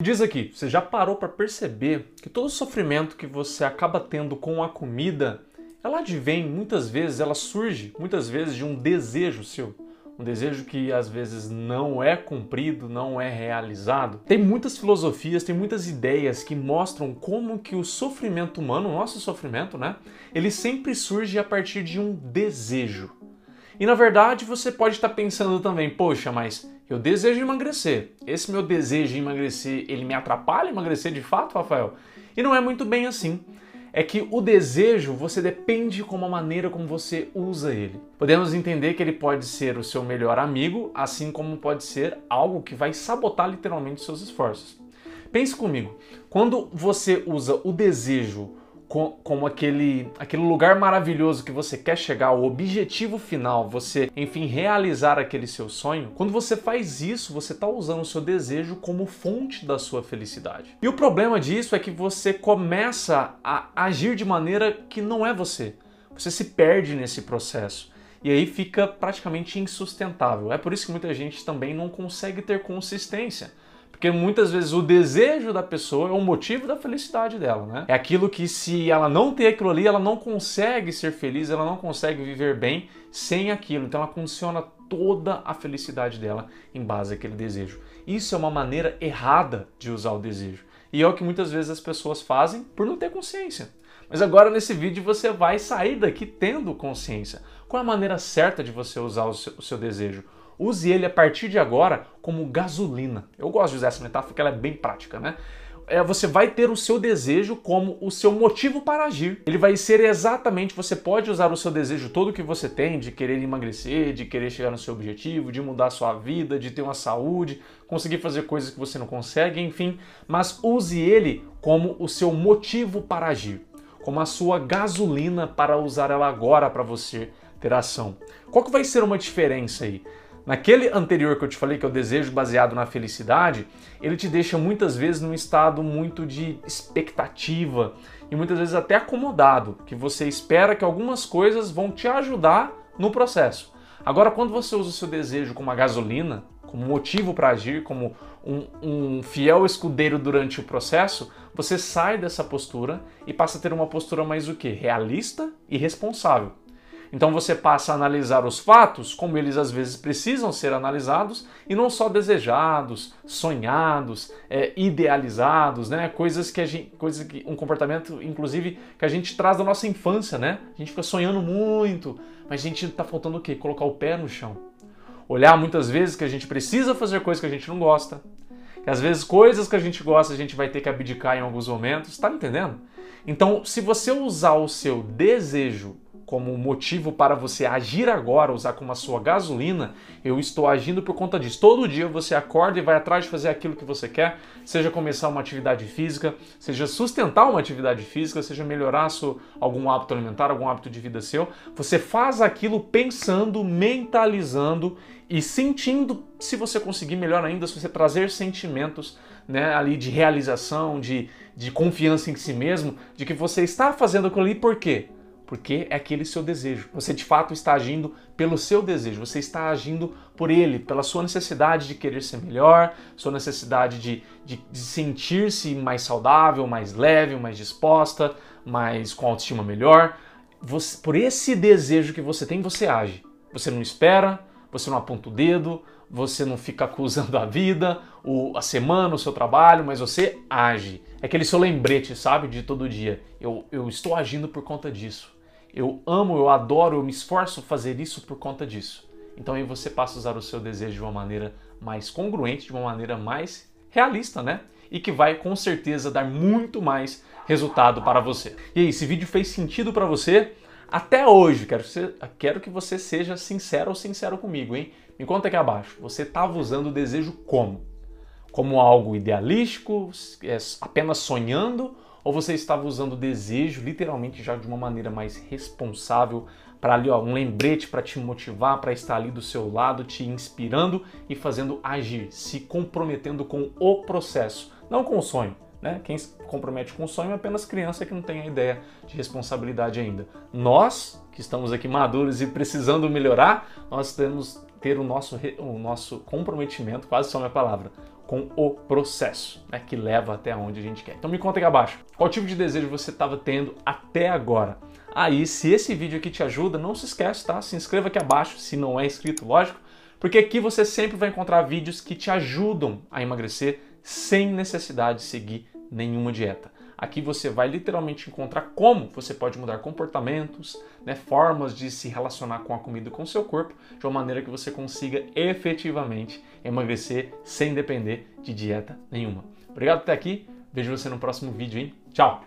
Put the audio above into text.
Diz aqui, você já parou para perceber que todo sofrimento que você acaba tendo com a comida, ela advém muitas vezes, ela surge muitas vezes de um desejo seu, um desejo que às vezes não é cumprido, não é realizado. Tem muitas filosofias, tem muitas ideias que mostram como que o sofrimento humano, o nosso sofrimento, né, ele sempre surge a partir de um desejo. E na verdade você pode estar pensando também, poxa, mas eu desejo emagrecer. Esse meu desejo de emagrecer, ele me atrapalha emagrecer de fato, Rafael? E não é muito bem assim. É que o desejo, você depende como a maneira como você usa ele. Podemos entender que ele pode ser o seu melhor amigo, assim como pode ser algo que vai sabotar literalmente seus esforços. Pense comigo, quando você usa o desejo como aquele, aquele lugar maravilhoso que você quer chegar, o objetivo final, você, enfim, realizar aquele seu sonho, quando você faz isso, você está usando o seu desejo como fonte da sua felicidade. E o problema disso é que você começa a agir de maneira que não é você. Você se perde nesse processo. E aí fica praticamente insustentável. É por isso que muita gente também não consegue ter consistência. Porque muitas vezes o desejo da pessoa é o motivo da felicidade dela, né? É aquilo que se ela não tem aquilo ali, ela não consegue ser feliz, ela não consegue viver bem sem aquilo. Então ela condiciona toda a felicidade dela em base àquele desejo. Isso é uma maneira errada de usar o desejo. E é o que muitas vezes as pessoas fazem por não ter consciência. Mas agora nesse vídeo você vai sair daqui tendo consciência. Qual é a maneira certa de você usar o seu, o seu desejo? Use ele a partir de agora como gasolina. Eu gosto de usar essa metáfora porque ela é bem prática, né? É, você vai ter o seu desejo como o seu motivo para agir. Ele vai ser exatamente, você pode usar o seu desejo todo que você tem, de querer emagrecer, de querer chegar no seu objetivo, de mudar a sua vida, de ter uma saúde, conseguir fazer coisas que você não consegue, enfim, mas use ele como o seu motivo para agir, como a sua gasolina para usar ela agora para você ter ação. Qual que vai ser uma diferença aí? Naquele anterior que eu te falei, que é o desejo baseado na felicidade, ele te deixa muitas vezes num estado muito de expectativa e muitas vezes até acomodado, que você espera que algumas coisas vão te ajudar no processo. Agora, quando você usa o seu desejo como uma gasolina, como motivo para agir, como um, um, fiel escudeiro durante o processo, você sai dessa postura e passa a ter uma postura mais o que? Realista e responsável. Então você passa a analisar os fatos como eles às vezes precisam ser analisados e não só desejados, sonhados, é, idealizados, né? Coisas que a gente, coisas que um comportamento, inclusive, que a gente traz da nossa infância, né? A gente fica sonhando muito, mas a gente está faltando o quê? Colocar o pé no chão. Olhar muitas vezes que a gente precisa fazer coisas que a gente não gosta, que às vezes coisas que a gente gosta a gente vai ter que abdicar em alguns momentos, tá entendendo? Então, se você usar o seu desejo como motivo para você agir agora, usar como a sua gasolina, eu estou agindo por conta disso. Todo dia você acorda e vai atrás de fazer aquilo que você quer, seja começar uma atividade física, seja sustentar uma atividade física, seja melhorar seu, algum hábito alimentar, algum hábito de vida seu. Você faz aquilo pensando, mentalizando e sentindo, se você conseguir melhor ainda, se você trazer sentimentos né, ali de realização, de, de confiança em si mesmo, de que você está fazendo aquilo ali por quê? Porque é aquele seu desejo. Você de fato está agindo pelo seu desejo, você está agindo por ele, pela sua necessidade de querer ser melhor, sua necessidade de, de, de sentir-se mais saudável, mais leve, mais disposta, mais com autoestima melhor. Você, por esse desejo que você tem, você age. Você não espera, você não aponta o dedo, você não fica acusando a vida, o, a semana, o seu trabalho, mas você age. É aquele seu lembrete, sabe, de todo dia. Eu, eu estou agindo por conta disso. Eu amo, eu adoro, eu me esforço fazer isso por conta disso. Então aí você passa a usar o seu desejo de uma maneira mais congruente, de uma maneira mais realista, né? E que vai com certeza dar muito mais resultado para você. E aí, esse vídeo fez sentido para você? Até hoje, quero que, você, quero que você seja sincero ou sincero comigo, hein? Me conta aqui abaixo. Você estava usando o desejo como? Como algo idealístico, é, apenas sonhando ou você estava usando o desejo literalmente já de uma maneira mais responsável para ali, ó, um lembrete para te motivar, para estar ali do seu lado, te inspirando e fazendo agir, se comprometendo com o processo, não com o sonho. Né? Quem se compromete com o sonho é apenas criança que não tem a ideia de responsabilidade ainda. Nós, que estamos aqui maduros e precisando melhorar, nós temos ter o nosso, o nosso comprometimento, quase só minha palavra, com o processo, né, que leva até onde a gente quer. Então me conta aqui abaixo, qual tipo de desejo você estava tendo até agora? Aí, se esse vídeo aqui te ajuda, não se esquece, tá? Se inscreva aqui abaixo, se não é inscrito, lógico, porque aqui você sempre vai encontrar vídeos que te ajudam a emagrecer sem necessidade de seguir nenhuma dieta. Aqui você vai literalmente encontrar como você pode mudar comportamentos, né, formas de se relacionar com a comida e com o seu corpo, de uma maneira que você consiga efetivamente emagrecer sem depender de dieta nenhuma. Obrigado por estar aqui, vejo você no próximo vídeo, hein? Tchau!